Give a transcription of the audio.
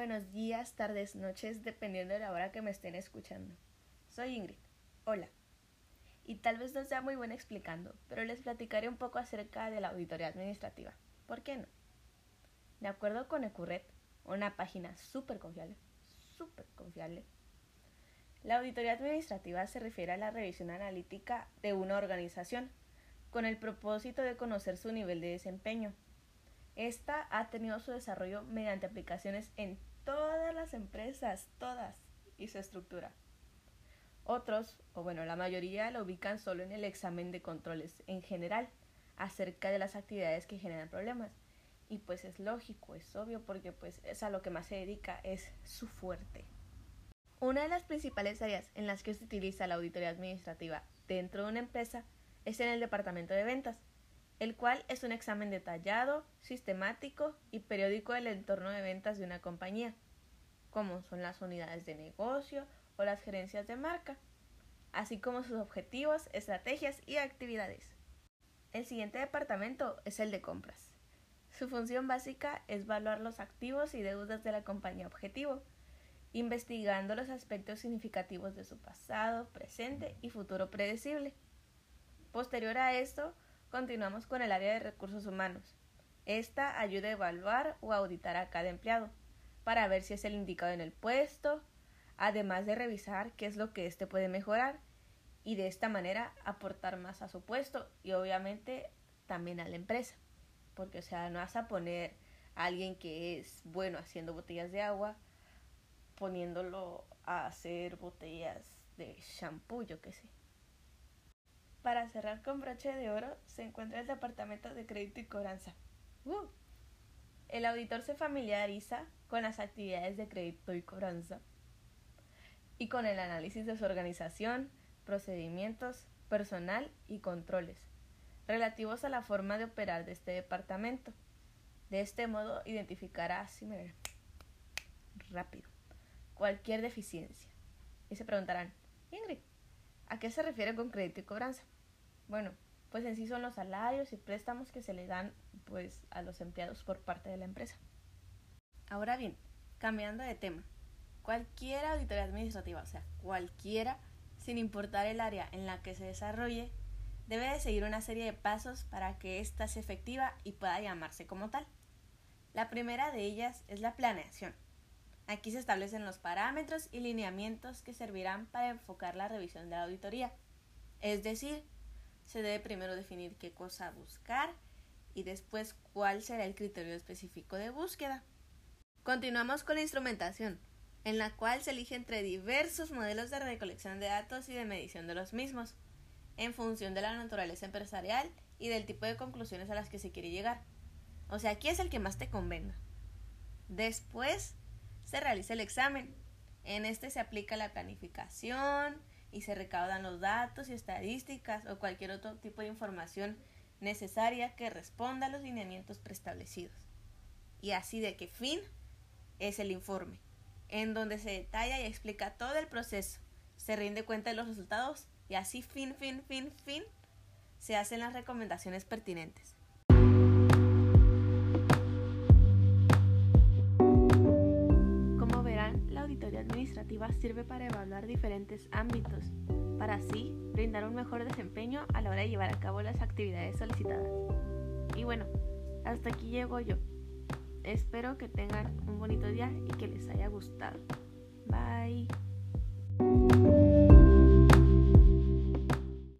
Buenos días, tardes, noches, dependiendo de la hora que me estén escuchando. Soy Ingrid. Hola. Y tal vez no sea muy buena explicando, pero les platicaré un poco acerca de la auditoría administrativa. ¿Por qué no? De acuerdo con Ecurret, una página súper confiable, súper confiable, la auditoría administrativa se refiere a la revisión analítica de una organización con el propósito de conocer su nivel de desempeño. Esta ha tenido su desarrollo mediante aplicaciones en todas las empresas, todas, y su estructura. Otros, o bueno, la mayoría, lo ubican solo en el examen de controles en general, acerca de las actividades que generan problemas. Y pues es lógico, es obvio, porque pues es a lo que más se dedica, es su fuerte. Una de las principales áreas en las que se utiliza la auditoría administrativa dentro de una empresa es en el departamento de ventas, el cual es un examen detallado, sistemático y periódico del entorno de ventas de una compañía, como son las unidades de negocio o las gerencias de marca, así como sus objetivos, estrategias y actividades. El siguiente departamento es el de compras. Su función básica es evaluar los activos y deudas de la compañía objetivo, investigando los aspectos significativos de su pasado, presente y futuro predecible. Posterior a esto, continuamos con el área de recursos humanos. Esta ayuda a evaluar o auditar a cada empleado para ver si es el indicado en el puesto, además de revisar qué es lo que éste puede mejorar y de esta manera aportar más a su puesto y obviamente también a la empresa. Porque o sea, no vas a poner a alguien que es bueno haciendo botellas de agua poniéndolo a hacer botellas de shampoo, yo qué sé. Para cerrar con broche de oro se encuentra el Departamento de Crédito y Cobranza. ¡Uh! El auditor se familiariza con las actividades de crédito y cobranza y con el análisis de su organización, procedimientos, personal y controles relativos a la forma de operar de este departamento. De este modo identificará así rápido cualquier deficiencia. Y se preguntarán, Ingrid, ¿A qué se refiere con crédito y cobranza? Bueno, pues en sí son los salarios y préstamos que se le dan pues a los empleados por parte de la empresa. Ahora bien, cambiando de tema, cualquier auditoría administrativa, o sea, cualquiera, sin importar el área en la que se desarrolle, debe de seguir una serie de pasos para que ésta sea efectiva y pueda llamarse como tal. La primera de ellas es la planeación. Aquí se establecen los parámetros y lineamientos que servirán para enfocar la revisión de la auditoría. Es decir, se debe primero definir qué cosa buscar y después cuál será el criterio específico de búsqueda. Continuamos con la instrumentación, en la cual se elige entre diversos modelos de recolección de datos y de medición de los mismos, en función de la naturaleza empresarial y del tipo de conclusiones a las que se quiere llegar. O sea, aquí es el que más te convenga. Después se realiza el examen. En este se aplica la planificación y se recaudan los datos y estadísticas o cualquier otro tipo de información necesaria que responda a los lineamientos preestablecidos. Y así de qué fin es el informe, en donde se detalla y explica todo el proceso, se rinde cuenta de los resultados y así fin, fin, fin, fin, se hacen las recomendaciones pertinentes. Sirve para evaluar diferentes ámbitos, para así brindar un mejor desempeño a la hora de llevar a cabo las actividades solicitadas. Y bueno, hasta aquí llego yo. Espero que tengan un bonito día y que les haya gustado. Bye.